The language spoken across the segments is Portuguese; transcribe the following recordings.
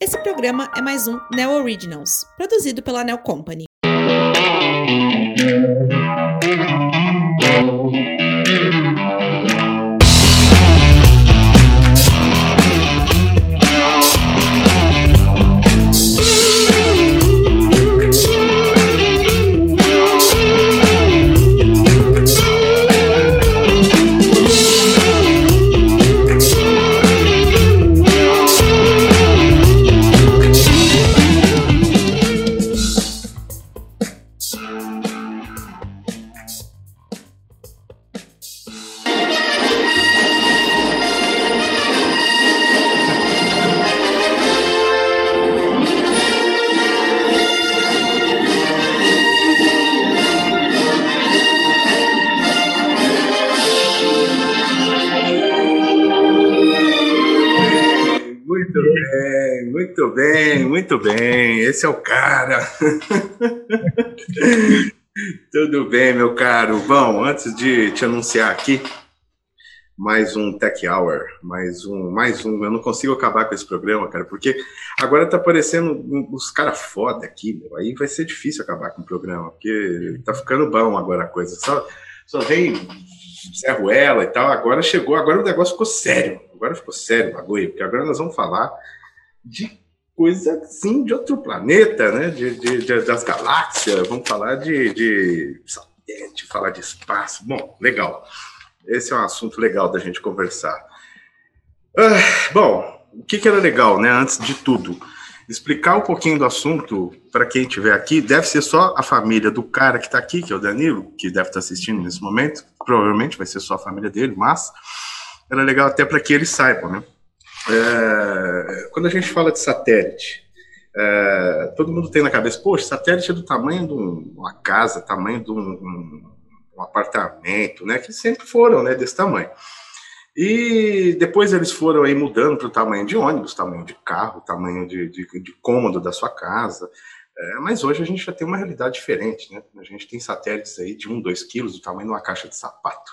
Esse programa é mais um Neo Originals, produzido pela Neo Company. Tudo bem, meu caro. Bom, antes de te anunciar aqui, mais um Tech Hour, mais um, mais um. Eu não consigo acabar com esse programa, cara, porque agora tá aparecendo os caras foda aqui, meu. Aí vai ser difícil acabar com o programa, porque tá ficando bom agora a coisa. Só, só vem Zé Ruela e tal. Agora chegou, agora o negócio ficou sério. Agora ficou sério o bagulho, porque agora nós vamos falar de coisa assim de outro planeta, né? De, de, de das galáxias, vamos falar de, de satélite, falar de espaço. Bom, legal. Esse é um assunto legal da gente conversar. Ah, bom, o que, que era legal, né? Antes de tudo, explicar um pouquinho do assunto para quem estiver aqui. Deve ser só a família do cara que está aqui, que é o Danilo, que deve estar tá assistindo nesse momento. Provavelmente vai ser só a família dele, mas era legal até para que eles saibam, né? É, quando a gente fala de satélite, é, todo mundo tem na cabeça, poxa, satélite é do tamanho de uma casa, tamanho de um, um, um, apartamento, né? Que sempre foram, né? Desse tamanho. E depois eles foram aí mudando para o tamanho de ônibus, tamanho de carro, tamanho de, de, de cômodo da sua casa. É, mas hoje a gente já tem uma realidade diferente, né? A gente tem satélites aí de 1, 2 quilos, do tamanho de uma caixa de sapato,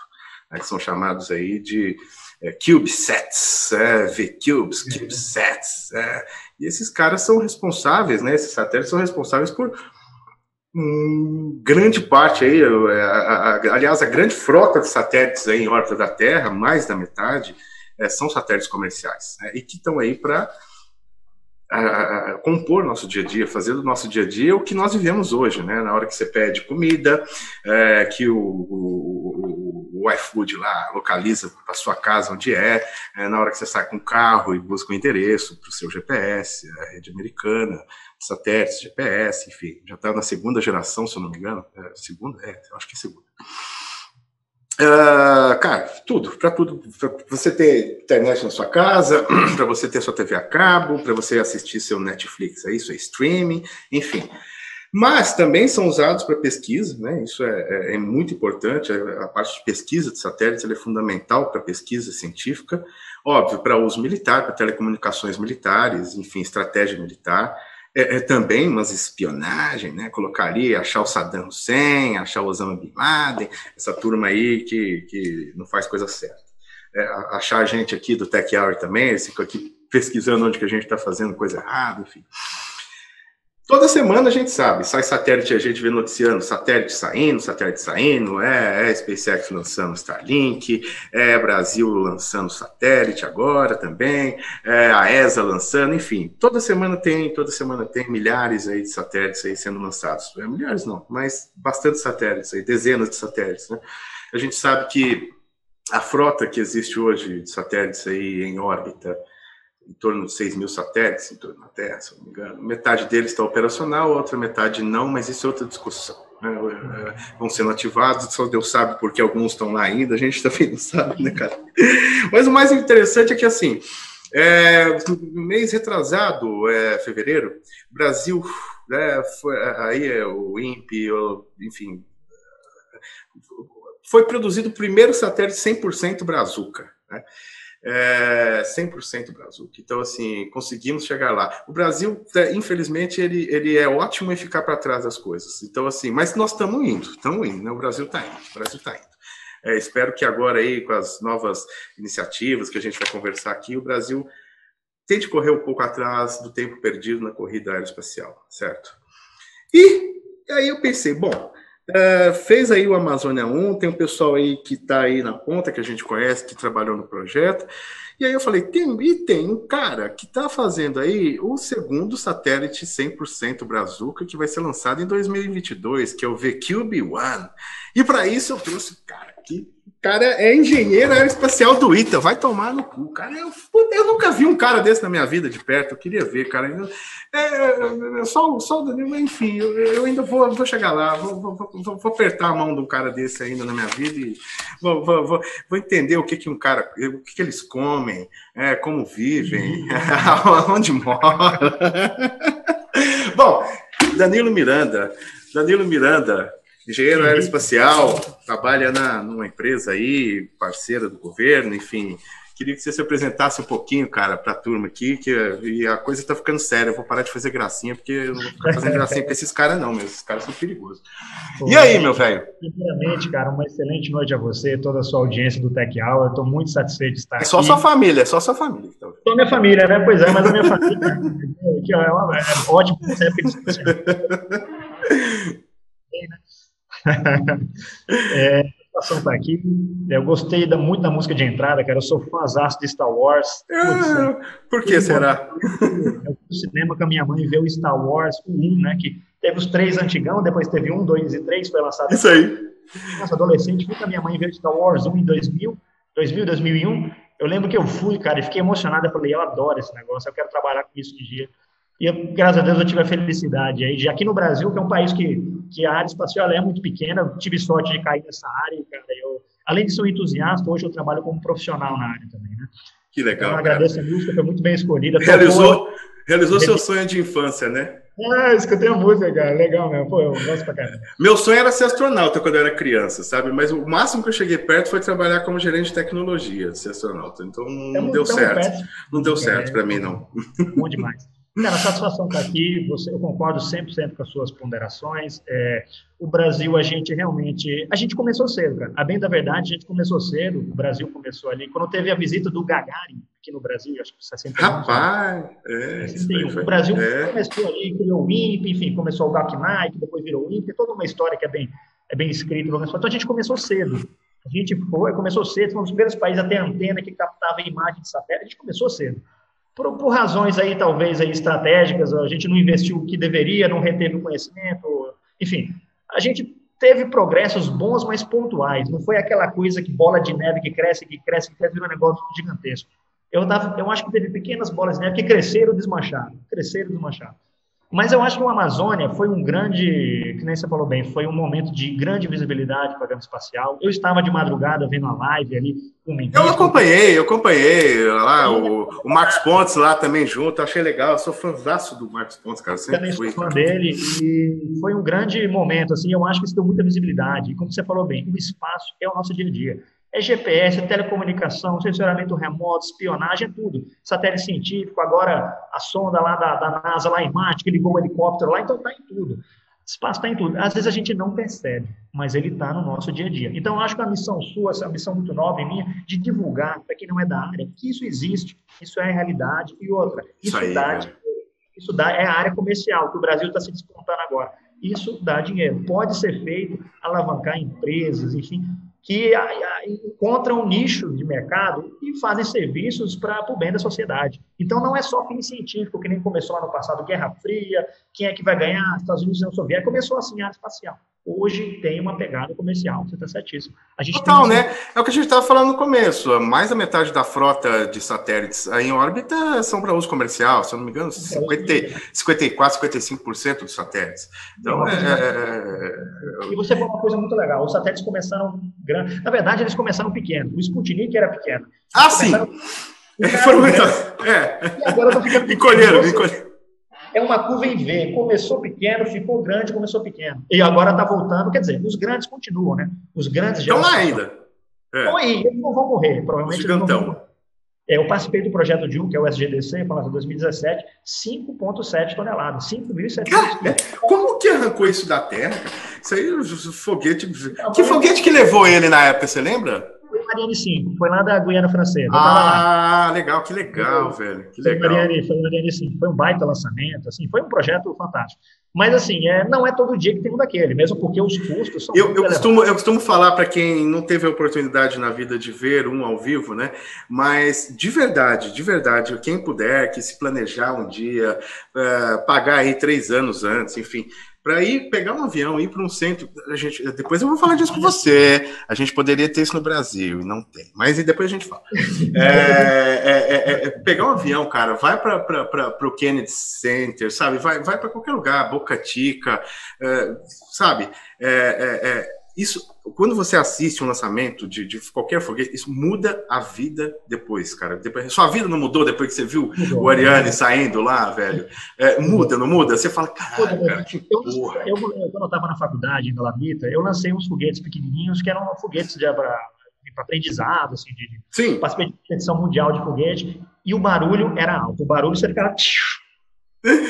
né, que são chamados aí de é, CubeSats, é, V-Cubes, uhum. CubeSats. É, e esses caras são responsáveis, né? Esses satélites são responsáveis por um, grande parte aí, a, a, a, aliás, a grande frota de satélites aí em órbita da Terra, mais da metade, é, são satélites comerciais, né, e que estão aí para compor nosso dia a dia, fazer do nosso dia a dia o que nós vivemos hoje, né? Na hora que você pede comida, é, que o, o, o, iFood lá localiza para sua casa onde é, é, na hora que você sai com o carro e busca o endereço para o seu GPS, a rede americana, satélites, GPS, enfim, já está na segunda geração, se eu não me engano, é, segunda, é, acho que é segunda. Uh, cara, tudo, para tudo, para você ter internet na sua casa, para você ter sua TV a cabo, para você assistir seu Netflix, é isso, é streaming, enfim. Mas também são usados para pesquisa, né? Isso é, é, é, muito importante. A parte de pesquisa de satélites é fundamental para pesquisa científica, óbvio, para uso militar, para telecomunicações militares, enfim, estratégia militar é, é, também umas espionagem, né? Colocar ali, achar o Saddam Hussein, achar o Osama Bin Laden, essa turma aí que, que não faz coisa certa. É, achar a gente aqui do Tech Hour também, ficam aqui pesquisando onde que a gente está fazendo coisa errada, enfim. Toda semana a gente sabe, sai satélite, a gente vê noticiando satélite saindo, satélite saindo, é, é SpaceX lançando Starlink, é Brasil lançando satélite agora também, é a ESA lançando, enfim, toda semana tem, toda semana tem milhares aí de satélites aí sendo lançados. É, milhares não, mas bastante satélites aí, dezenas de satélites, né? A gente sabe que a frota que existe hoje de satélites aí em órbita, em torno de 6 mil satélites em torno da Terra, se não me engano. Metade deles está operacional, a outra metade não, mas isso é outra discussão. Né? É, vão sendo ativados, só Deus sabe porque alguns estão lá ainda, a gente também não sabe, né, cara? Mas o mais interessante é que, assim, é, mês retrasado, é, fevereiro, Brasil, né, foi, aí é o INPE, enfim, foi produzido o primeiro satélite 100% Brazuca, né? É, 100% Brasil. Então, assim, conseguimos chegar lá. O Brasil, é, infelizmente, ele, ele é ótimo em ficar para trás das coisas. Então, assim, mas nós estamos indo, estamos indo, né? O Brasil está indo, o Brasil está indo. É, espero que agora aí, com as novas iniciativas que a gente vai conversar aqui, o Brasil tente correr um pouco atrás do tempo perdido na corrida aeroespacial, certo? E aí eu pensei, bom, é, fez aí o Amazônia 1, tem um pessoal aí que está aí na ponta, que a gente conhece, que trabalhou no projeto. E aí eu falei, tem, e tem um cara que está fazendo aí o segundo satélite 100% Brazuca, que vai ser lançado em 2022, que é o VCube One. E para isso eu trouxe, cara, que cara é engenheiro aeroespacial do ITA, vai tomar no cu, cara. Eu, eu, nunca vi um cara desse na minha vida de perto, eu queria ver, cara. É, é, é só, só enfim, eu, eu, ainda vou, vou chegar lá, vou, vou, vou, vou, apertar a mão de um cara desse ainda na minha vida e vou, vou, vou, vou entender o que, que um cara, o que, que eles comem, é, como vivem, onde moram. Bom, Danilo Miranda, Danilo Miranda, Engenheiro uhum. aeroespacial, trabalha na, numa empresa aí, parceira do governo, enfim. Queria que você se apresentasse um pouquinho, cara, para a turma aqui, que e a coisa está ficando séria. Eu vou parar de fazer gracinha, porque eu não vou ficar fazendo gracinha com esses caras, não, meu. Esses caras são perigosos. Pô, e aí, meu velho? Primeiramente, cara, uma excelente noite a você, toda a sua audiência do Tech Hour. Estou muito satisfeito de estar é aqui. Só sua família, é só sua família. Então. Só minha família, né? Pois é, mas a minha família. é, é, é ótimo que você é é, a situação tá aqui. Eu gostei da, muito da música de entrada, cara. Eu sou fãzão de Star Wars. Ah, por que será? Eu fui no cinema com a minha mãe ver o Star Wars, o 1, né? Que teve os três antigão, depois teve um, dois e três, foi lançado. Isso aí. Nossa, adolescente, fui com a minha mãe ver o Star Wars 1 em 2000, 2000, 2001. Eu lembro que eu fui, cara, e fiquei emocionado. Eu falei, eu adoro esse negócio, eu quero trabalhar com isso um dia. E eu, graças a Deus eu tive a felicidade aí de aqui no Brasil, que é um país que, que a área espacial é muito pequena, eu tive sorte de cair nessa área, cara. Eu, além de ser um entusiasta, hoje eu trabalho como profissional na área também, né? Que legal. Então, agradeço a música, foi muito bem escolhida. Realizou, realizou seu sonho de infância, né? Ah, escutei a música, cara. Legal mesmo. Pô, eu gosto pra caramba. Meu sonho era ser astronauta quando eu era criança, sabe? Mas o máximo que eu cheguei perto foi trabalhar como gerente de tecnologia, ser astronauta. Então não deu certo. Perto. Não deu certo é, para mim, não. Bom demais. Cara, a satisfação está aqui, você, eu concordo 100% com as suas ponderações. É, o Brasil, a gente realmente. A gente começou cedo, cara. A bem da verdade, a gente começou cedo. O Brasil começou ali. Quando teve a visita do Gagarin aqui no Brasil, acho que 61. Rapaz! É, 61. Foi, o Brasil é. começou ali, criou o INPE, enfim, começou o GACNAI, que depois virou o INPE, toda uma história que é bem, é bem escrita. Então a gente começou cedo. A gente foi, começou cedo, foi um dos primeiros países a ter antena que captava a imagem de satélite. A gente começou cedo por, por, razões aí talvez aí estratégicas, a gente não investiu o que deveria, não reteve o conhecimento, enfim, a gente teve progressos bons, mas pontuais, não foi aquela coisa que bola de neve que cresce, que cresce, que cresce, vira um negócio gigantesco. Eu, eu acho que teve pequenas bolas de neve que cresceram e desmancharam, cresceram e desmancharam. Mas eu acho que o Amazônia foi um grande, que nem você falou bem, foi um momento de grande visibilidade para o programa espacial. Eu estava de madrugada vendo a live ali o Eu acompanhei, eu acompanhei lá, o, o Marcos Pontes lá também junto, achei legal, eu sou fãzaço do Marcos Pontes, cara. Sempre também fui, sou fã dele e foi um grande momento, assim, eu acho que isso deu muita visibilidade. E como você falou bem, o espaço é o nosso dia a dia. É GPS, é telecomunicação, sensoramento remoto, espionagem, é tudo. Satélite científico, agora a sonda lá da, da NASA, lá em Marte, que ligou o helicóptero lá, então está em tudo. Espaço está em tudo. Às vezes a gente não percebe, mas ele está no nosso dia a dia. Então, eu acho que a missão sua, essa missão muito nova e minha, de divulgar para quem não é da área, que isso existe, isso é a realidade. E outra, isso, isso aí, dá, né? isso dá, é a área comercial, que o Brasil está se despontando agora. Isso dá dinheiro. Pode ser feito, alavancar empresas, enfim, que encontram nichos de mercado e fazem serviços para o bem da sociedade. Então, não é só fim científico, que nem começou ano passado, Guerra Fria, quem é que vai ganhar, Estados Unidos e União Soviética, começou assim, a área espacial hoje tem uma pegada comercial. Você está certíssimo. A gente Total, né? É o que a gente estava falando no começo. Mais da metade da frota de satélites em órbita são para uso comercial, se eu não me engano, 50, 54, 55% dos satélites. Então, é, é, é... E você falou uma coisa muito legal. Os satélites começaram grandes. Na verdade, eles começaram pequenos. O Sputnik era pequeno. Ah, sim! É, foram muito... É. E agora tá ficando encolheram, encolheram é uma curva em V. Começou pequeno, ficou grande, começou pequeno. E agora está voltando. Quer dizer, os grandes continuam, né? Os grandes já. Estão lá ainda. Estão aí, eles não vão morrer. Provavelmente Gigantão. não vão É, eu participei do projeto de um, que é o SGDC, falando em 2017, 5,7 toneladas, 5.700 Como que arrancou isso da Terra? Isso aí, o foguete. Que foguete que levou ele na época, você lembra? Ariane 5, foi lá da Guiana Francesa. Ah, legal, que legal, foi, velho. Que legal. Foi, Ariane, foi Ariane 5, foi um baita lançamento, assim, foi um projeto fantástico. Mas, assim, é, não é todo dia que tem um daquele, mesmo porque os custos são. Eu, eu, costumo, eu costumo falar para quem não teve a oportunidade na vida de ver um ao vivo, né? Mas, de verdade, de verdade, quem puder, que se planejar um dia, uh, pagar aí três anos antes, enfim, para ir pegar um avião, ir para um centro. A gente, depois eu vou falar disso com você. A gente poderia ter isso no Brasil e não tem. Mas depois a gente fala. É, é, é, é pegar um avião, cara, vai para o Kennedy Center, sabe? Vai, vai para qualquer lugar, Boca Chica, é, sabe? É, isso, quando você assiste um lançamento de, de, qualquer foguete, isso muda a vida depois, cara. Depois, sua vida não mudou depois que você viu mudou, o Ariane saindo lá, velho? É, muda, não muda? Você fala, caralho, cara, eu, porra. Eu, eu, quando eu estava na faculdade, na Lamita, eu lancei uns foguetes pequenininhos que eram foguetes para aprendizado, assim, de, Sim. participei de competição mundial de foguete, e o barulho era alto. O barulho você ficava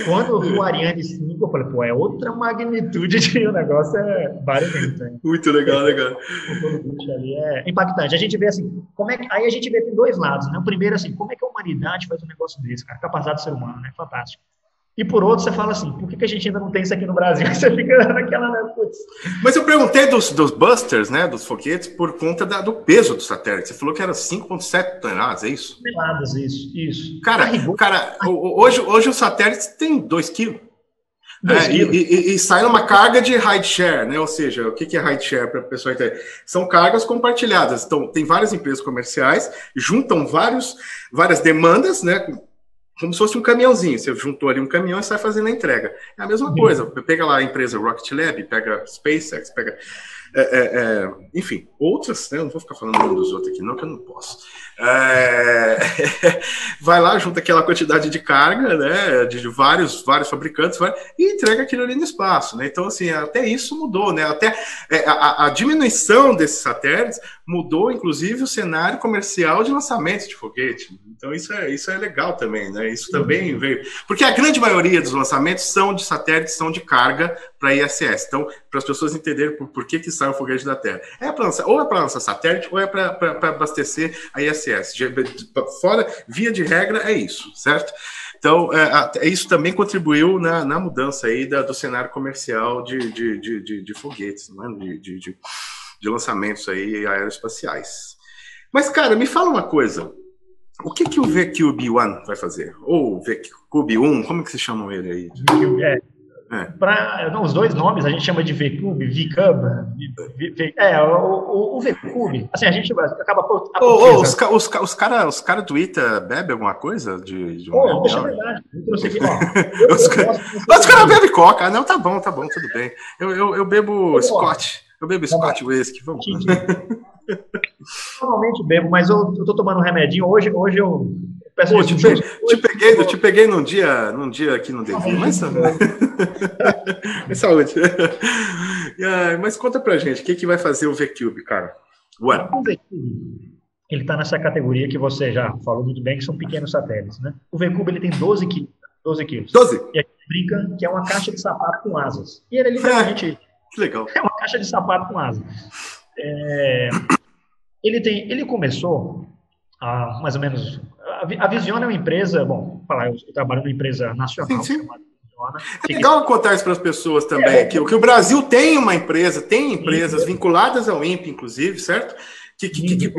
quando eu vi o Ariane 5, eu falei, pô, é outra magnitude de o negócio é barulhento. Muito legal, legal. O ali é impactante. A gente vê assim, como é que, aí a gente vê tem dois lados, né? O primeiro, assim, como é que a humanidade faz um negócio desse, cara? Capacidade do ser humano, né? Fantástico. E por outro, você fala assim, por que, que a gente ainda não tem isso aqui no Brasil? Você fica naquela, né, putz. Mas eu perguntei dos, dos busters, né, dos foguetes, por conta da, do peso do satélite. Você falou que era 5,7 toneladas, é isso? Toneladas, isso, isso. Cara, cara hoje, hoje o satélite tem 2 quilos. É, e, e, e, sai numa carga de ride share, né? Ou seja, o que, é ride share para a pessoa entender? São cargas compartilhadas. Então, tem várias empresas comerciais, juntam vários, várias demandas, né? Como se fosse um caminhãozinho. Você juntou ali um caminhão e sai fazendo a entrega. É a mesma coisa. Pega lá a empresa Rocket Lab, pega SpaceX, pega. É, é, é, enfim, outras, né? Eu não vou ficar falando nome dos outros aqui, não, que eu não posso. É, vai lá, junta aquela quantidade de carga, né? De vários, vários fabricantes, vai, e entrega aquilo ali no espaço, né? Então, assim, até isso mudou, né? Até é, a, a diminuição desses satélites mudou, inclusive, o cenário comercial de lançamento de foguete. Então, isso é, isso é legal também, né? Isso também veio. Porque a grande maioria dos lançamentos são de satélites, são de carga para ISS. Então, para as pessoas entenderem por, por que, que sai o foguete da Terra. É lançar, ou é para lançar satélite, ou é para abastecer a ISS. Fora, via de regra, é isso, certo? Então, é, isso também contribuiu na, na mudança aí da, do cenário comercial de, de, de, de, de foguetes, né? de, de, de, lançamentos aí aeroespaciais. Mas, cara, me fala uma coisa. O que, que o VCube One vai fazer? Ou VCube 1, como que se chamam ele aí? É, é. Pra, não, os dois nomes a gente chama de VCube, VCub. É, o, o, o VCube, assim, a gente acaba. Ô, oh, os, os, os caras os cara do ITA bebem alguma coisa? De, de um oh, poxa, é verdade. os caras cara bebem coca. Não, tá bom, tá bom, tudo bem. Eu, eu, eu bebo Scott. Eu bebo Scott Whisky, vamos. Normalmente bebo, mas eu, eu tô tomando um remedinho. Hoje, hoje eu peço Pô, te, pe te, peguei, eu te peguei num dia, num dia que não devia, mas, mas saúde. mas conta pra gente, o que, que vai fazer o V-Cube, cara? Ué. O V-Cube, ele está nessa categoria que você já falou muito bem, que são pequenos satélites, né? O V-Cube, ele tem 12 quilos. 12 quilos. 12? E a gente brinca que é uma caixa de sapato com asas. E ele é literalmente... que legal. É uma caixa de sapato com asas. É, ele, tem, ele começou há mais ou menos. A, a Visiona é uma empresa, bom, falar, eu, trabalho numa empresa nacional sim, sim. é legal contar isso para as pessoas também, é, que, que o Brasil tem uma empresa, tem empresas sim, vinculadas ao INPE, inclusive, certo? Que, que, que,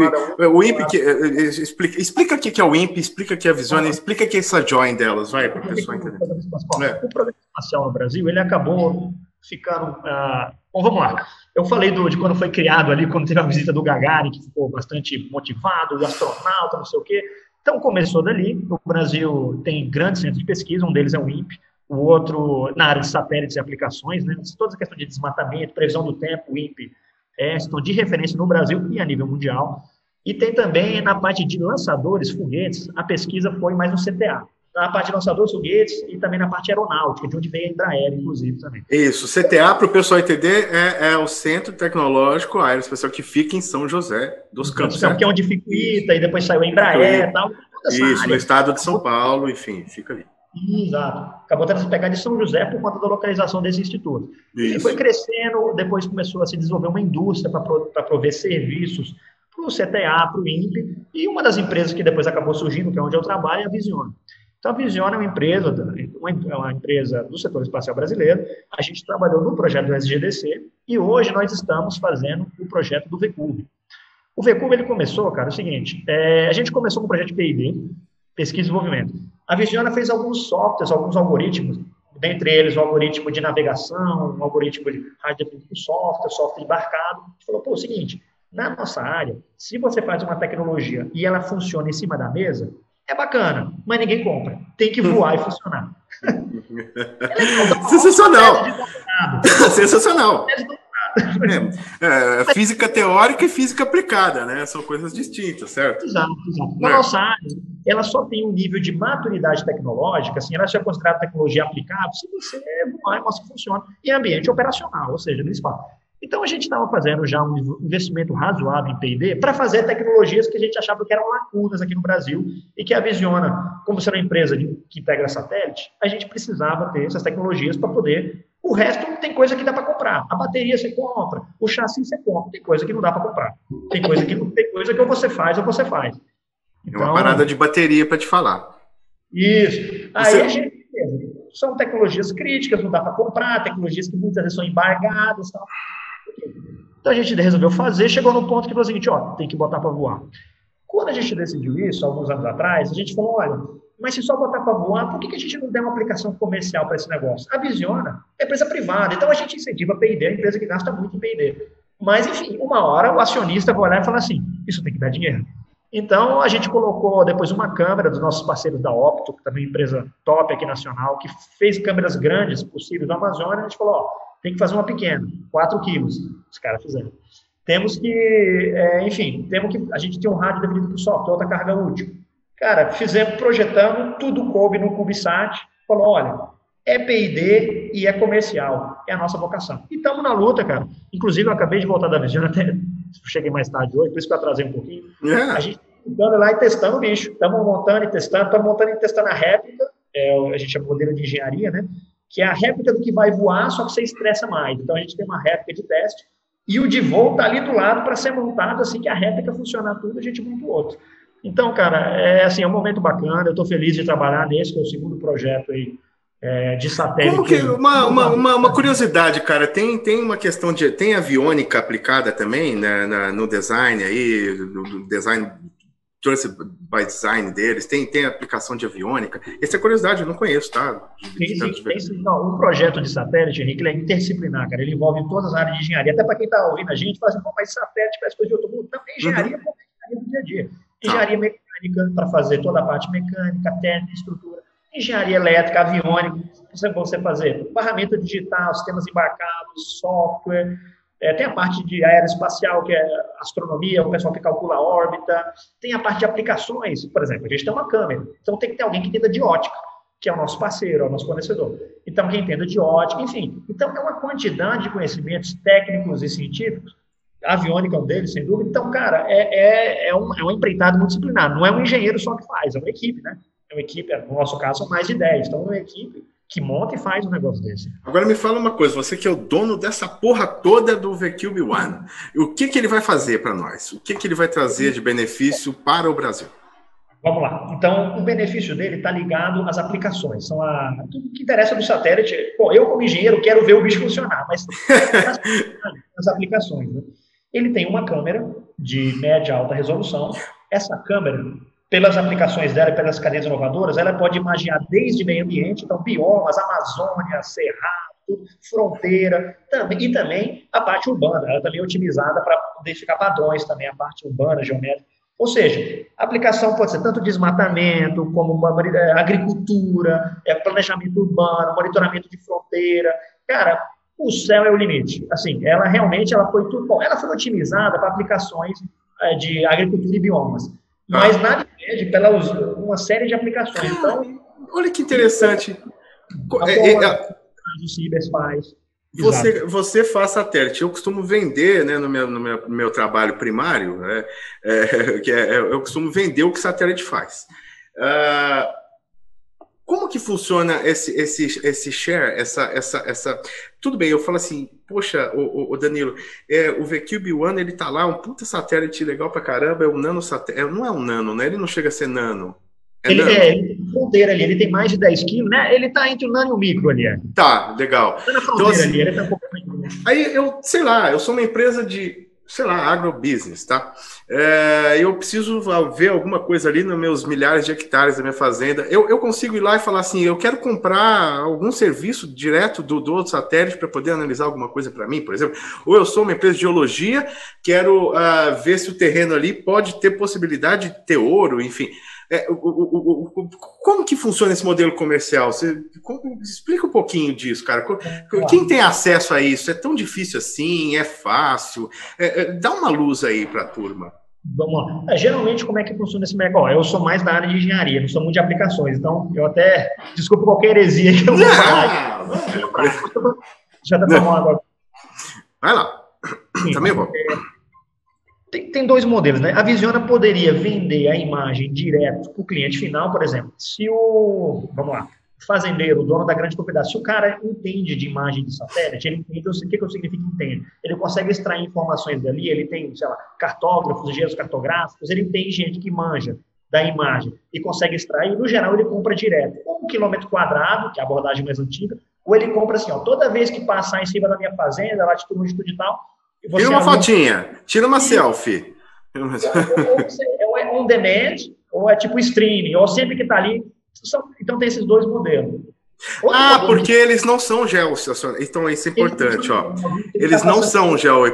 o INPE, que, eh, eh, explica, explica o que é o INPE, explica o que é a Visiona, explica o que é essa join delas, vai, para a pessoa entender. É. O programa espacial no Brasil, ele acabou ficando... Uh, bom, vamos lá. Eu falei do, de quando foi criado ali, quando teve a visita do Gagarin, que ficou bastante motivado, o astronauta, não sei o quê. Então, começou dali. O Brasil tem grandes centros de pesquisa, um deles é o INPE, o outro na área de satélites e aplicações, né? toda a questão de desmatamento, previsão do tempo, o INPE é estão de referência no Brasil e a nível mundial. E tem também na parte de lançadores, foguetes, a pesquisa foi mais no CTA na parte de lançadores, foguetes e também na parte aeronáutica, de onde veio a Embraer, inclusive, também. Isso, CTA, para o pessoal entender, é, é, o Centro Tecnológico Aeroespacial que fica em São José dos Campos. Que é onde fica o ITA, e depois saiu a Embraer e tal. Isso, área. no estado de São Paulo, enfim, fica ali. Exato. Acabou tendo que pegar de São José por conta da localização desse instituto. Isso. E foi crescendo, depois começou a se desenvolver uma indústria para prover serviços para o CTA, para o INPE, e uma das empresas que depois acabou surgindo, que é onde eu trabalho, é a Visiona. Então, a Visiona é uma empresa, uma empresa do setor espacial brasileiro. A gente trabalhou no projeto do SGDC e hoje nós estamos fazendo o projeto do VCUB. O VCUB ele começou, cara, é o seguinte: é, a gente começou com o projeto PID, pesquisa e desenvolvimento. A Visiona fez alguns softwares, alguns algoritmos, dentre eles o algoritmo de navegação, o algoritmo de rádio software, software embarcado. A gente falou, pô, é o seguinte, na nossa área, se você faz uma tecnologia e ela funciona em cima da mesa, é bacana, mas ninguém compra. Tem que voar e funcionar. Sensacional! Sensacional! É, é, física teórica e física aplicada, né? São coisas distintas, certo? Exato, exato. Na é. nossa área, ela só tem um nível de maturidade tecnológica, assim, ela já é considerada tecnologia aplicável se você voar e mostra que funciona em ambiente operacional, ou seja, no espaço. Então, a gente estava fazendo já um investimento razoável em P&D para fazer tecnologias que a gente achava que eram lacunas aqui no Brasil e que a Visiona, como sendo uma empresa de, que integra satélite, a gente precisava ter essas tecnologias para poder... O resto tem coisa que dá para comprar. A bateria você compra, o chassi você compra, tem coisa que não dá para comprar. Tem coisa que não tem coisa que ou você faz ou você faz. Então, é uma parada de bateria para te falar. Isso. Aí você... a gente são tecnologias críticas, não dá para comprar, tecnologias que muitas vezes são embargadas, tal. Então a gente resolveu fazer, chegou no ponto que falou o seguinte, ó, tem que botar para voar. Quando a gente decidiu isso, alguns anos atrás, a gente falou, olha, mas se só botar para voar, por que, que a gente não der uma aplicação comercial para esse negócio? A Visiona é empresa privada, então a gente incentiva a P&D, a empresa que gasta muito em P&D. Mas, enfim, uma hora o acionista vai olhar e falar assim, isso tem que dar dinheiro. Então, a gente colocou depois uma câmera dos nossos parceiros da Opto, que também é uma empresa top aqui nacional, que fez câmeras grandes possíveis no Amazônia, a gente falou, ó, tem que fazer uma pequena, 4 quilos. Os caras fizeram. Temos que, é, enfim, temos que, a gente tem um rádio definido para o software, outra carga útil. Cara, fizemos, projetando, tudo coube no CubeSat, falou, olha, é P&D e é comercial, é a nossa vocação. E estamos na luta, cara. Inclusive, eu acabei de voltar da Visiona, até cheguei mais tarde hoje, por isso que eu atrasei um pouquinho. É. A gente está lá e testando o bicho. Estamos montando e testando, estamos montando e testando a réplica, é, a gente chama modelo de engenharia, né? Que é a réplica do que vai voar, só que você estressa mais. Então, a gente tem uma réplica de teste e o de voo está ali do lado para ser montado, assim que a réplica funcionar tudo, a gente monta o outro. Então, cara, é assim, é um momento bacana, eu estou feliz de trabalhar nesse, que é o segundo projeto aí é, de satélite. Que, uma, uma, uma, uma, curiosidade, cara, tem, tem uma questão de, tem aviônica aplicada também né, na, no design aí, no design Trust by Design deles, tem, tem aplicação de aviônica. Essa é curiosidade, eu não conheço, tá? De, sim, sim, tem sim. Não, um projeto de satélite, Henrique, ele é interdisciplinar, cara. Ele envolve todas as áreas de engenharia. Até para quem está ouvindo a gente, fala assim, mas satélite faz coisa de outro mundo. Também engenharia, uhum. engenharia do dia a dia. Tá. Engenharia mecânica, para fazer toda a parte mecânica, técnica, estrutura. Engenharia elétrica, aviônica, você, você fazer barramento digital, sistemas embarcados, software, é, tem a parte de aeroespacial, que é astronomia, o pessoal que calcula a órbita. Tem a parte de aplicações, por exemplo, a gente tem uma câmera. Então tem que ter alguém que entenda de ótica, que é o nosso parceiro, é o nosso fornecedor. Então, quem entenda de ótica, enfim. Então, é uma quantidade de conhecimentos técnicos e científicos. A aviônica é um deles, sem dúvida. Então, cara, é, é, é, um, é um empreitado multidisciplinar. Não é um engenheiro só que faz, é uma equipe, né? É uma equipe, no nosso caso, são mais de 10. Então, é uma equipe que monta e faz um negócio desse. Agora me fala uma coisa, você que é o dono dessa porra toda do VCube One, o que, que ele vai fazer para nós? O que, que ele vai trazer de benefício para o Brasil? Vamos lá. Então, o benefício dele está ligado às aplicações. São a, tudo que interessa do satélite. Bom, eu, como engenheiro, quero ver o bicho funcionar, mas as, as aplicações. Né? Ele tem uma câmera de média alta resolução. Essa câmera pelas aplicações dela, pelas cadeias inovadoras, ela pode imaginar desde meio ambiente, então biomas, Amazônia, Cerrado, fronteira, também, e também a parte urbana, ela também é otimizada para identificar padrões também, a parte urbana, geométrica. Ou seja, a aplicação pode ser tanto desmatamento, como uma, é, agricultura, é, planejamento urbano, monitoramento de fronteira. Cara, o céu é o limite. Assim, ela realmente ela foi tudo bom. Ela foi otimizada para aplicações é, de agricultura e biomas mas ah. nada impede pela uma série de aplicações. Então, olha que interessante. É, é, é, Você, você faz satélite. Eu costumo vender, né, no meu, no meu, meu trabalho primário, né, é, que é, eu costumo vender o que satélite faz. Uh, como que funciona esse, esse, esse share, essa, essa, essa... tudo bem, eu falo assim, poxa, o, o Danilo, é, o VCube One, ele tá lá, um puta satélite legal pra caramba, é um nano satélite, é, não é um nano, né? Ele não chega a ser nano. É ele, é, ele fronteira ali, ele tem mais de 10 quilos, né? Ele tá entre o nano e o micro ali. É. Tá, legal. Tá na então, assim, ali, ele tá um pouco Aí eu, sei lá, eu sou uma empresa de sei lá, agrobusiness, tá? É, eu preciso ver alguma coisa ali nos meus milhares de hectares da minha fazenda. Eu, eu consigo ir lá e falar assim: eu quero comprar algum serviço direto do, do outro satélite para poder analisar alguma coisa para mim, por exemplo. Ou eu sou uma empresa de geologia, quero uh, ver se o terreno ali pode ter possibilidade de ter ouro, enfim. É, o, o, o, como que funciona esse modelo comercial? Você como, explica um pouquinho disso, cara. Quem tem acesso a isso? É tão difícil assim? É fácil? É, é, dá uma luz aí para a turma. Vamos lá. É, geralmente, como é que funciona esse mercado? Eu sou mais da área de engenharia, não sou muito de aplicações, então eu até. Desculpa qualquer heresia que eu vou falar. Já tá tomando agora. Vai lá. Sim, Também vou. É, tem, tem dois modelos, né? A Visiona poderia vender a imagem direto para o cliente final, por exemplo. Se o, vamos lá, fazendeiro, dono da grande propriedade, se o cara entende de imagem de satélite, ele entende o que, que significa entende. Ele consegue extrair informações dali, ele tem, sei lá, cartógrafos, engenheiros cartográficos, ele tem gente que manja da imagem e consegue extrair, no geral ele compra direto, um quilômetro quadrado, que é a abordagem mais antiga, ou ele compra assim, ó, toda vez que passar em cima da minha fazenda, latitude, longitude e tal, tira uma fotinha, tira uma selfie. Ou é on demand, ou é tipo streaming, ou sempre que está ali. Então tem esses dois modelos. Outro ah, modelo porque de... eles não são geoestacionários. Então isso é importante, ó. Eles não são geo.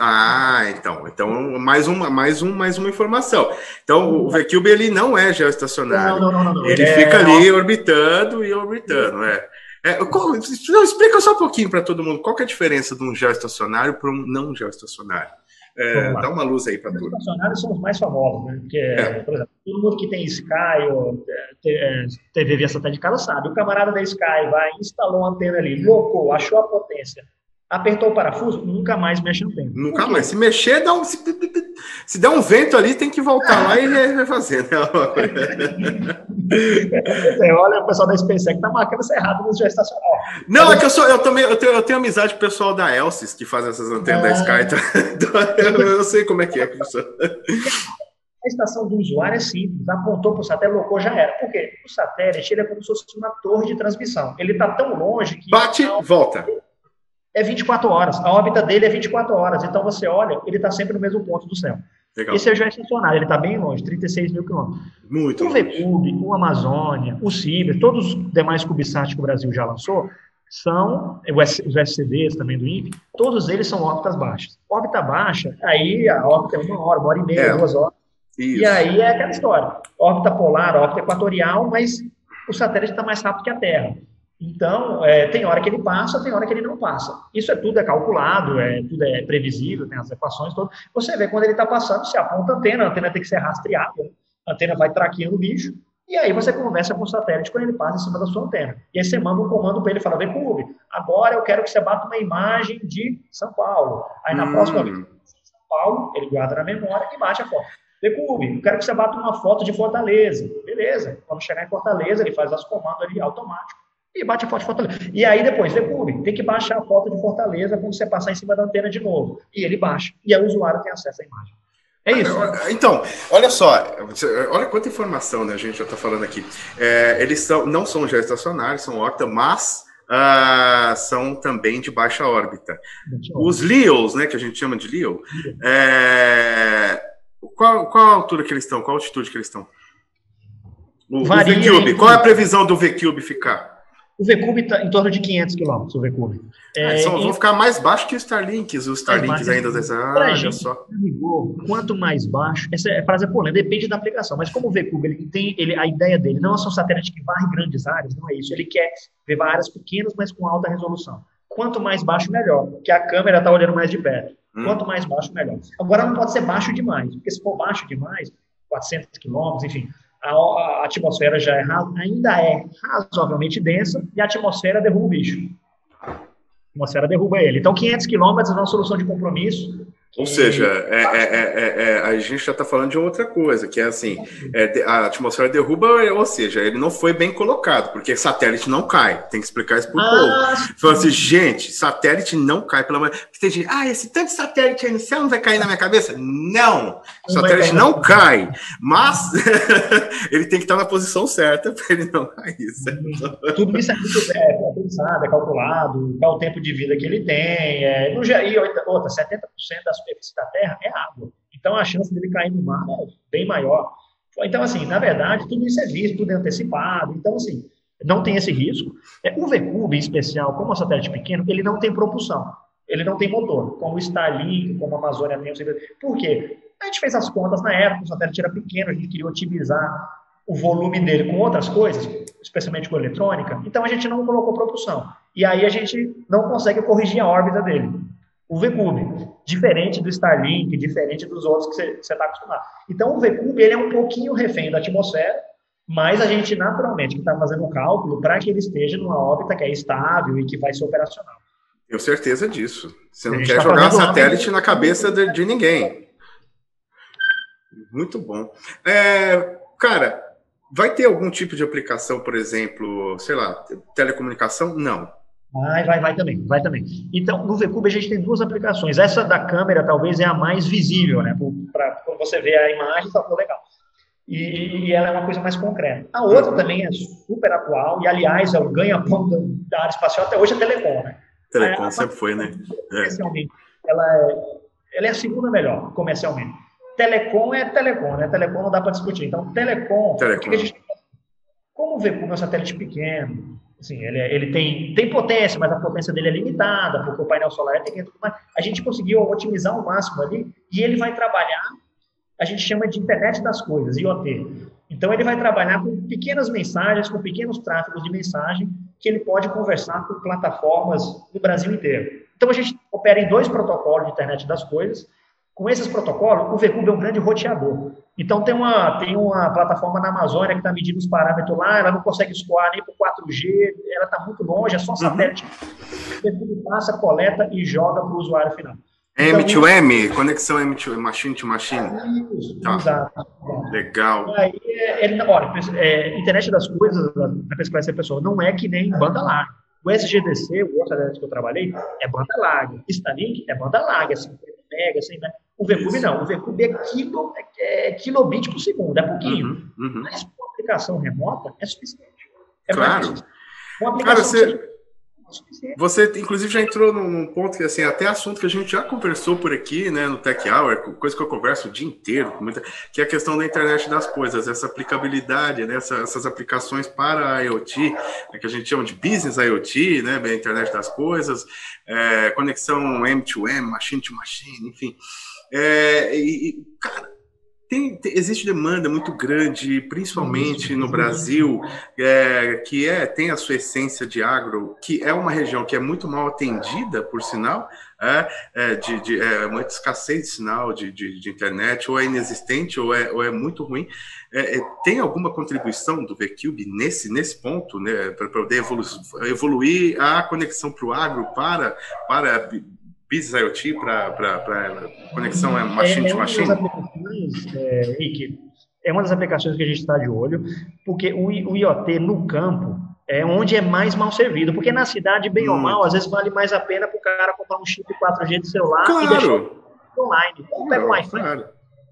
Ah, então, então mais uma, mais um, mais uma informação. Então o VCube ele não é geoestacionário. Não, não, não, não. Ele, ele fica é... ali orbitando e orbitando, é. É, qual, não, explica só um pouquinho para todo mundo qual é a diferença de um geoestacionário para um não geoestacionário. É, dá uma luz aí para tudo. Os estacionários são os mais famosos, né? Porque, é. por exemplo, todo mundo que tem Sky ou é, TV via satélite de casa sabe. O camarada da Sky vai, instalou uma antena ali, locou, achou a potência, apertou o parafuso, nunca mais mexe no tempo. Nunca mais. Se mexer, dá um, se, se der um vento ali, tem que voltar lá e refazer. Né? é, olha o pessoal da SpaceX tá marcando isso errado no gestacional. Não, é que eu sou, eu também, eu tenho, eu tenho amizade com o pessoal da Elsys que faz essas antenas da Sky. Então, eu, eu, sei como é que é, professor. A estação do usuário é simples, apontou para o satélite, locou, já era. Por quê? O satélite ele é como se fosse uma torre de transmissão. Ele está tão longe que. Bate, volta é 24 horas. A órbita dele é 24 horas. Então você olha, ele está sempre no mesmo ponto do céu. Legal. Esse é o geoestacionário, ele está bem longe, 36 mil quilômetros. Muito o VCube, o Amazônia, o Ciber, todos os demais CubeSat que o Brasil já lançou, são, os SCDs também do INPE, todos eles são órbitas baixas. Órbita baixa, aí a órbita é uma hora, uma hora e meia, é. duas horas. Isso. E aí é aquela história. Órbita polar, órbita equatorial, mas o satélite está mais rápido que a Terra. Então, é, tem hora que ele passa, tem hora que ele não passa. Isso é tudo é calculado, é, tudo é previsível, tem as equações todas. Você vê quando ele está passando, você aponta a antena, a antena tem que ser rastreada, a antena vai traqueando o bicho, e aí você conversa com o satélite quando ele passa em cima da sua antena. E aí você manda um comando para ele, fala, vem Cube, agora eu quero que você bata uma imagem de São Paulo. Aí na hum. próxima vez, São Paulo, ele guarda na memória e bate a foto. Cube, eu quero que você bata uma foto de Fortaleza. Beleza. Quando chegar em Fortaleza, ele faz as comandos ali automático e bate a foto de Fortaleza. E aí depois, Decube, tem que baixar a foto de Fortaleza quando você passar em cima da antena de novo. E ele baixa. E aí o usuário tem acesso à imagem. É isso. Então, olha só, olha quanta informação né, a gente já está falando aqui. É, eles são, não são geoestacionários, são órbita, mas uh, são também de baixa órbita. Os LEOs, né, que a gente chama de LEO, é, qual, qual a altura que eles estão? Qual a altitude que eles estão? O, o VCube, qual é a previsão do VCube ficar? O VCube está em torno de 500 km, o VCube. É, ah, vão ficar mais baixo que os Starlinks, os Starlinks é, ainda. Ah, gente, só. Quanto mais baixo, essa é frase é polêmica, depende da aplicação, mas como o VCube, ele tem, ele, a ideia dele não é só um satélite que varre grandes áreas, não é isso, ele quer ver áreas pequenas, mas com alta resolução. Quanto mais baixo, melhor, porque a câmera está olhando mais de perto. Hum. Quanto mais baixo, melhor. Agora não pode ser baixo demais, porque se for baixo demais, 400 km, enfim, a, atmosfera já é, ainda é razoavelmente densa e a atmosfera derruba o bicho. A atmosfera derruba ele. Então, 500 quilômetros é uma solução de compromisso Ou seja, é, é, é, a gente já está falando de outra coisa, que é assim, a atmosfera derruba, ou seja, ele não foi bem colocado, porque satélite não cai. Tem que explicar isso para o ah, povo. Falou assim, gente, satélite não cai, pelo menos. Tem gente, ah, esse tanto de satélite aí no céu não vai cair na minha cabeça? Não! O satélite não cai, mas ele tem que estar na posição certa para ele não cair. Certo? Tudo isso é muito é, pensado, é calculado, qual o tempo de vida que ele tem. É, no, e outra, 70% das superfície da Terra é água. Então a chance dele cair no mar é bem maior. Então, assim, na verdade, tudo isso é visto, tudo é antecipado. Então, assim, não tem esse risco. É, o VCube, em especial, como é um satélite pequeno, ele não tem propulsão. Ele não tem motor, como o Starlink, como a Amazônia tem. Por quê? A gente fez as contas na época, o satélite era pequeno, a gente queria otimizar o volume dele com outras coisas, especialmente com eletrônica, então a gente não colocou propulsão. E aí a gente não consegue corrigir a órbita dele o VCube, diferente do Starlink, diferente dos outros que você está acostumado. Então, o VCube ele é um pouquinho refém da atmosfera, mas a gente naturalmente que está fazendo um cálculo para que ele esteja numa órbita que é estável e que vai ser operacional. Tenho certeza disso. Você não quer tá jogar satélite na cabeça de, de, ninguém. Muito bom. É, cara, vai ter algum tipo de aplicação, por exemplo, sei lá, telecomunicação? Não. Vai, vai, vai também, vai também. Então, no VCube a gente tem duas aplicações. Essa da câmera talvez é a mais visível, né? Para quando você vê a imagem, tá legal. E, e, ela é uma coisa mais concreta. A outra também é super atual, e aliás, é o ganha-pão da área espacial até hoje é Telecom, né? Telecom a, sempre foi, né? É. Comercialmente, é. ela, é, ela é a segunda melhor, comercialmente. Telecom é Telecom, né? Telecom não dá para discutir. Então, Telecom, Telecom. Que a gente, como o VCube é um satélite pequeno, Assim, ele, é, ele tem, tem potência, mas a potência dele é limitada, porque o painel solar é pequeno. Mas a gente conseguiu otimizar ao máximo ali e ele vai trabalhar, a gente chama de internet das coisas, IoT. Então, ele vai trabalhar com pequenas mensagens, com pequenos tráfegos de mensagem, que ele pode conversar com plataformas no Brasil inteiro. Então, a gente opera em dois protocolos de internet das coisas, com esses protocolos, o VCube é um grande roteador. Então, tem uma, tem uma plataforma na Amazônia que está medindo os parâmetros lá, ela não consegue escoar nem por 4G, ela está muito longe, é só uhum. satélite. Uhum. O VCube passa, coleta e joga para o usuário final. M2M, então, conexão M2M, machine to machine. Isso, tá. exato. Legal. E aí, é, ele, olha, é, internet das coisas, para esclarecer a pessoa, não é que nem banda larga. O SGDC, o outro que eu trabalhei, é banda larga. Starlink é banda larga, é 50 mega, assim, né? O VCube não, o VCube é, quilo, é, é kilobit por segundo, é pouquinho. Uhum, uhum. Mas com aplicação remota é suficiente. É claro. Uma Cara, você, você, inclusive, já entrou num, num, ponto que, assim, até assunto que a gente já conversou por aqui, né, no Tech Hour, coisa que eu converso o dia inteiro, muita, que é a questão da internet das coisas, essa aplicabilidade, né, essa, essas aplicações para a IoT, né, que a gente chama de business IoT, né, a internet das coisas, é, conexão M2M, machine to machine, enfim. É, e, cara, tem, tem, existe demanda muito grande, principalmente no Brasil, é, que é, tem a sua essência de agro, que é uma região que é muito mal atendida, por sinal, é, é, de, de é, escassez de sinal de, de, de, internet, ou é inexistente, ou é, ou é muito ruim. É, é, tem alguma contribuição do VCube nesse, nesse ponto, né, para poder evolu evoluir a conexão para o agro, para, para Business IoT para conexão é machine é, to machine? É, Rick, é uma das aplicações que a gente está de olho, porque o, o IoT no campo é onde é mais mal servido, porque na cidade, bem hum. ou mal, às vezes vale mais a pena para o cara comprar um chip 4G de celular claro. e deixar online. Ou pega um Wi-Fi. Claro.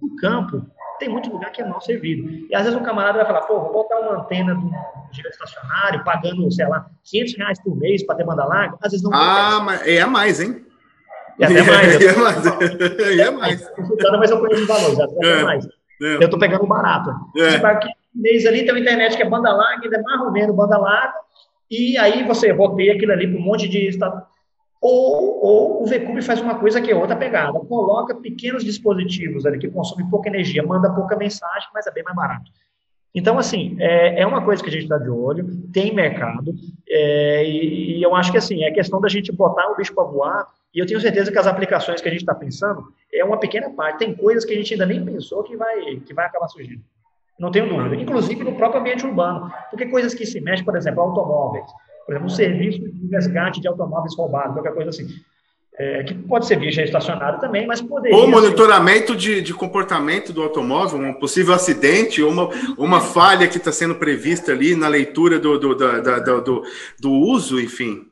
No campo, tem muito lugar que é mal servido. E às vezes o camarada vai falar, pô, vou botar uma antena do estacionário, pagando, sei lá, 500 reais por mês para ter banda larga, às vezes não Ah, mas é a mais, hein? E até mais. E é mais. E é mais. Mas eu conheço valores, até é, mais. É. Eu estou pegando barato. É. Você vai mês ali, tem uma internet que é banda larga, ainda é mais ou menos banda larga, e aí você roteia aquilo ali para um monte de estado. Ou, ou o VCube faz uma coisa que é outra pegada, coloca pequenos dispositivos ali que consomem pouca energia, manda pouca mensagem, mas é bem mais barato. Então, assim, é, é uma coisa que a gente está de olho, tem mercado, é, e, e, eu acho que, assim, é questão da gente botar o bicho para voar e eu tenho certeza que as aplicações que a gente está pensando é uma pequena parte. Tem coisas que a gente ainda nem pensou que vai, que vai acabar surgindo. Não tenho dúvida. Inclusive no próprio ambiente urbano. Porque coisas que se mexem, por exemplo, automóveis. Por exemplo, um serviço de resgate de automóveis roubados, qualquer coisa assim. é, que pode ser via estacionário também, mas poderia. Ou monitoramento ser... de, de comportamento do automóvel, um possível acidente, ou uma, uma falha que está sendo prevista ali na leitura do, do, do, do, do uso, enfim.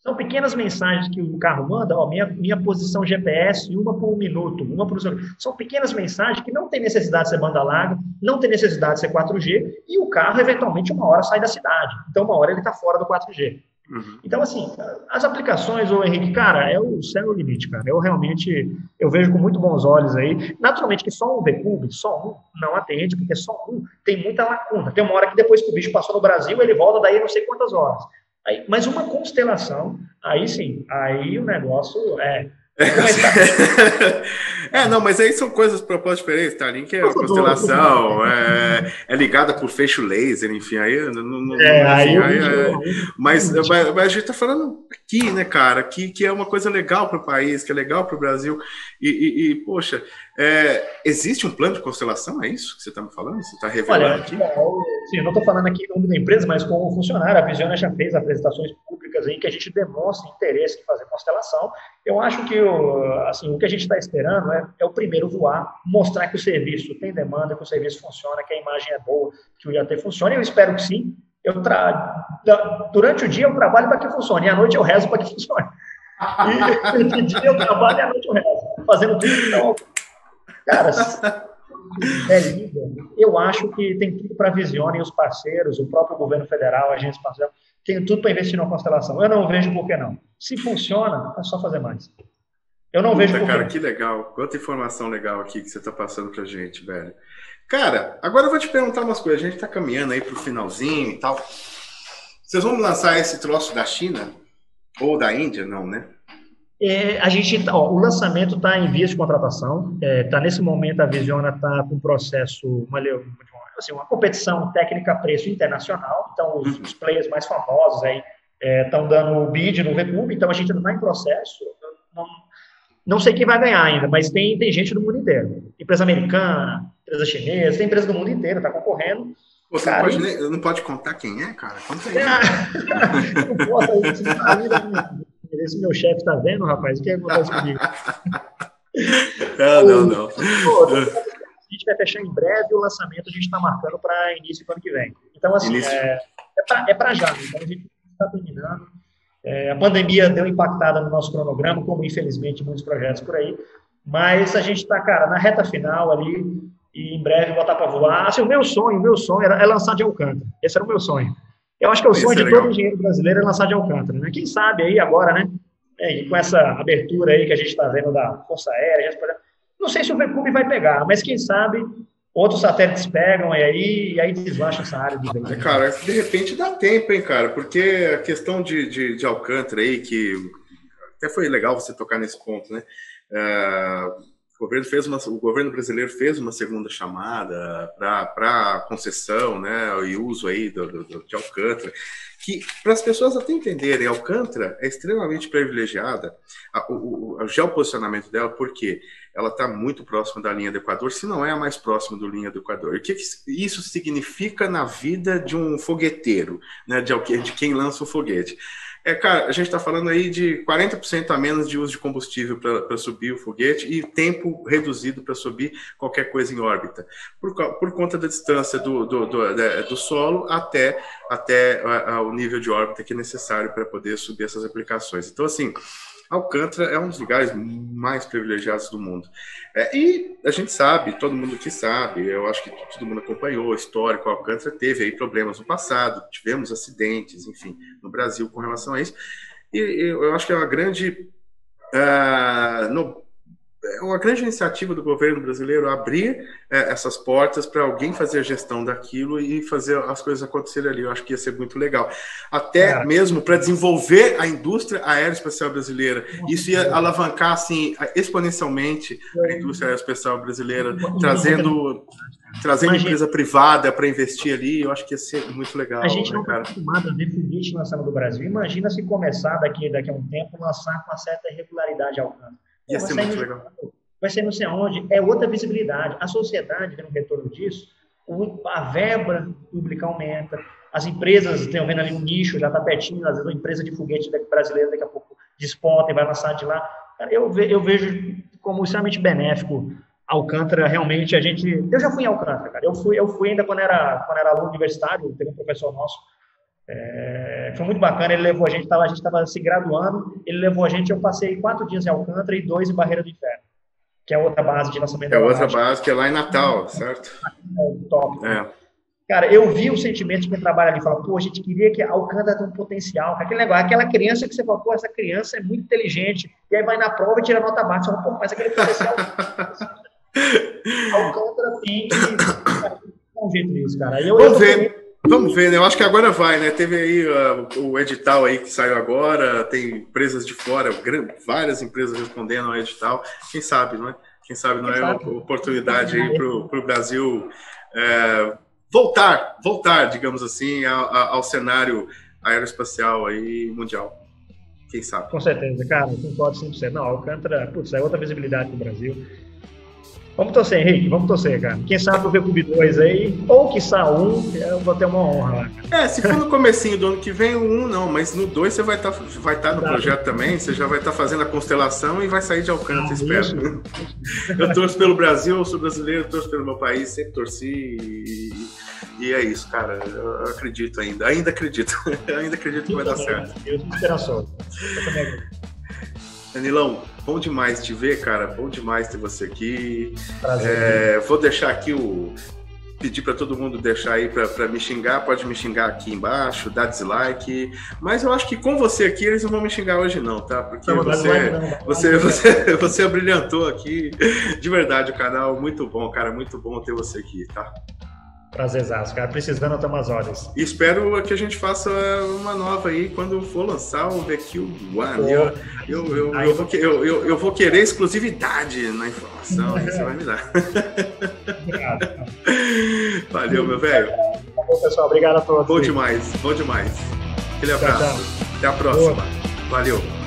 São pequenas mensagens que o carro manda, ó, minha, minha posição GPS, uma por um minuto, uma por um São pequenas mensagens que não tem necessidade de ser banda larga, não tem necessidade de ser 4G, e o carro, eventualmente, uma hora sai da cidade. Então, uma hora ele está fora do 4G. Uhum. Então, assim, as aplicações, o Henrique, cara, é o céu o limite, cara. Eu realmente, eu vejo com muito bons olhos aí. Naturalmente que só um VCube, só um, não atende, porque só um tem muita lacuna. Tem uma hora que depois que o bicho passou no Brasil, ele volta daí não sei quantas horas. Aí, mas uma constelação, aí sim, aí o negócio é é, não, mas aí são coisas propósitos diferentes. Starlink é uma constelação, é, é ligada por fecho laser, enfim, aí não, não, é, aí, aí, é, mas, mas, mas, a gente tá falando aqui, né, cara, que, que é uma coisa legal para o país, que é legal para o Brasil, e, e, e poxa, é, existe um plano de constelação, é isso que você está me falando? Você está revelando Olha, aqui? sim, eu não estou falando aqui em nome da empresa, mas como funcionário, a Visiona já fez apresentações públicas aí que a gente demonstra interesse em fazer constelação. Eu acho que o, assim, o que a gente está esperando é, é, o primeiro voar, mostrar que o serviço tem demanda, que o serviço funciona, que a imagem é boa, que o IAT funciona. Eu espero que sim. Eu tra... Durante o dia eu trabalho para que funcione, e à noite eu rezo para que funcione. E de dia eu trabalho e à noite eu rezo, fazendo tudo. Então, Cara, é líder, eu acho que tem tudo para Visione os parceiros, o próprio governo federal, a agência parceira, tem tudo para investir numa constelação. Eu não vejo por que não. Se funciona, é só fazer mais. Eu não Puta, vejo por cara, que legal. Quanta informação legal aqui que você está passando para gente, velho. Cara, agora eu vou te perguntar umas coisas. A gente está caminhando aí para o finalzinho e tal. Vocês vão lançar esse troço da China? Ou da Índia? Não, né? É, a gente, tá, ó, o lançamento está em vias de contratação. Está é, tá nesse momento a Visiona está com um processo, uma, assim, uma competição técnica-preço internacional. Então os, os, players mais famosos aí estão é, dando bid no VCube. Então a gente não está em processo. Não, não sei quem vai ganhar ainda, mas tem, tem gente do mundo inteiro. Empresa americana, empresa chinesa, tem empresa do mundo inteiro, está concorrendo. Você cara, não, pode, não pode contar quem é, cara? Conta aí. não posso, isso esse meu chefe está vendo, rapaz, o que acontece comigo? não, não, não. a gente vai fechar em breve o lançamento, a gente está marcando para início do ano que vem. Então, assim, início. é, é para é já, então a gente está terminando. É, a pandemia deu impactada no nosso cronograma, como infelizmente muitos projetos por aí, mas a gente está, cara, na reta final ali e em breve botar para voar. Assim, o meu sonho, o meu sonho era, é lançar de Alcântara. Esse era o meu sonho. Eu acho que é o sonho de todo engenheiro brasileiro é lançar de Alcântara, né? Quem sabe aí agora, né? É, com essa abertura aí que a gente está vendo da Força Aérea, não sei se o VCube vai pegar, mas quem sabe outros satélites pegam e aí, e aí deslancha essa área do veículo. Cara, de repente dá tempo, hein, cara? Porque a questão de, de, de Alcântara aí, que até foi legal você tocar nesse ponto, né? Uh, o governo, fez uma, o governo brasileiro fez uma segunda chamada para concessão né, e uso aí do, do, de Alcântara, que para as pessoas até entenderem, Alcântara é extremamente privilegiada, a, o, o, o geoposicionamento dela, porque ela está muito próxima da linha do Equador, se não é a mais próxima da linha do Equador. o que, que isso significa na vida de um fogueteiro, né, de, de quem lança o foguete? É, cara, a gente está falando aí de 40% a menos de uso de combustível para subir o foguete e tempo reduzido para subir qualquer coisa em órbita, por, por conta da distância do, do, do, do solo até, até a, a, o nível de órbita que é necessário para poder subir essas aplicações. Então, assim, Alcântara é um dos lugares mais privilegiados do mundo. É, e a gente sabe, todo mundo que sabe, eu acho que todo mundo acompanhou o histórico, Alcântara teve aí problemas no passado, tivemos acidentes, enfim, no Brasil com relação a isso. E eu acho que é uma grande. Uh, no, é uma grande iniciativa do governo brasileiro abrir é, essas portas para alguém fazer a gestão daquilo e fazer as coisas acontecerem ali. Eu acho que ia ser muito legal. Até é. mesmo para desenvolver a indústria aeroespacial brasileira. Isso ia alavancar assim, exponencialmente a indústria aeroespacial brasileira, trazendo, trazendo Imagina. empresa privada para investir ali. Eu acho que ia ser muito legal. A gente né, não está acostumado a ver foguete lançando do Brasil. Imagina se começar daqui, daqui a um tempo lançar com uma certa regularidade ao campo Ia ser muito no, legal. Vai ser não sei aonde, é outra visibilidade. A sociedade, vendo o retorno disso, a verba pública aumenta, as empresas, tem vendo ali um nicho, já está pertinho, às vezes uma empresa de foguete brasileira daqui a pouco desponta e vai lançar de lá. Eu, ve, eu vejo como extremamente benéfico Alcântara, realmente, a gente... Eu já fui em Alcântara, cara. Eu fui, eu fui ainda quando era, quando era aluno universitário, teve um professor nosso, é, foi muito bacana, ele levou a gente, tava, a gente estava se graduando, ele levou a gente, eu passei quatro dias em Alcântara e dois em Barreira do Inferno, que é outra base de lançamento. É outra base, que é lá em Natal, certo? É, top. É. Cara, eu vi o sentimento de quem trabalha ali, fala, pô, a gente queria que Alcântara tenha um potencial, aquele negócio, aquela criança que você fala, pô, essa criança é muito inteligente, e aí vai na prova e tira nota baixa, fala, pô, mas aquele potencial... Alcântara tem que um jeito nisso, cara. Eu, Vamos eu ver. Vamos ver, né? Eu acho que agora vai, né? Teve aí uh, o edital aí que saiu agora, tem empresas de fora, várias empresas respondendo ao edital. Quem sabe, não é? Quem sabe não Quem é sabe? uma oportunidade aí para o Brasil é, voltar, voltar, digamos assim, ao, ao cenário aeroespacial aí mundial. Quem sabe? Com certeza, cara, concordo 100%. Não, Alcântara, putz, é outra visibilidade no Brasil. Vamos torcer, Henrique, vamos torcer, cara. Quem sabe o VCUB 2 aí, ou que um, eu vou ter uma honra lá. É, se for no comecinho do ano que vem, o um não, mas no 2 você vai estar tá, vai tá no projeto também, você já vai estar tá fazendo a constelação e vai sair de alcance, ah, espero. Isso. Eu torço pelo Brasil, eu sou brasileiro, eu torço pelo meu país, sempre torci e, e é isso, cara. Eu acredito ainda, ainda acredito, ainda acredito que vai dar certo. Eu. Eu também acredito. Danilão, bom demais te ver, cara. Bom demais ter você aqui. Prazer. É, vou deixar aqui o. Pedir para todo mundo deixar aí para me xingar, pode me xingar aqui embaixo, dar dislike. Mas eu acho que com você aqui eles não vão me xingar hoje, não, tá? Porque não, você, não, não, você, você, você brilhantou aqui. De verdade, o canal, muito bom, cara. Muito bom ter você aqui, tá? Prazerzaço, cara. Precisando, até umas horas. E espero que a gente faça uma nova aí quando for lançar o VQ One. Eu, eu, eu, eu, vou, eu, eu, eu vou querer exclusividade na informação, aí você vai me dar. Obrigado. Valeu, meu velho. Bom, pessoal. Obrigado a todos. Bom demais, bom demais. Aquele abraço. Até a próxima. Valeu.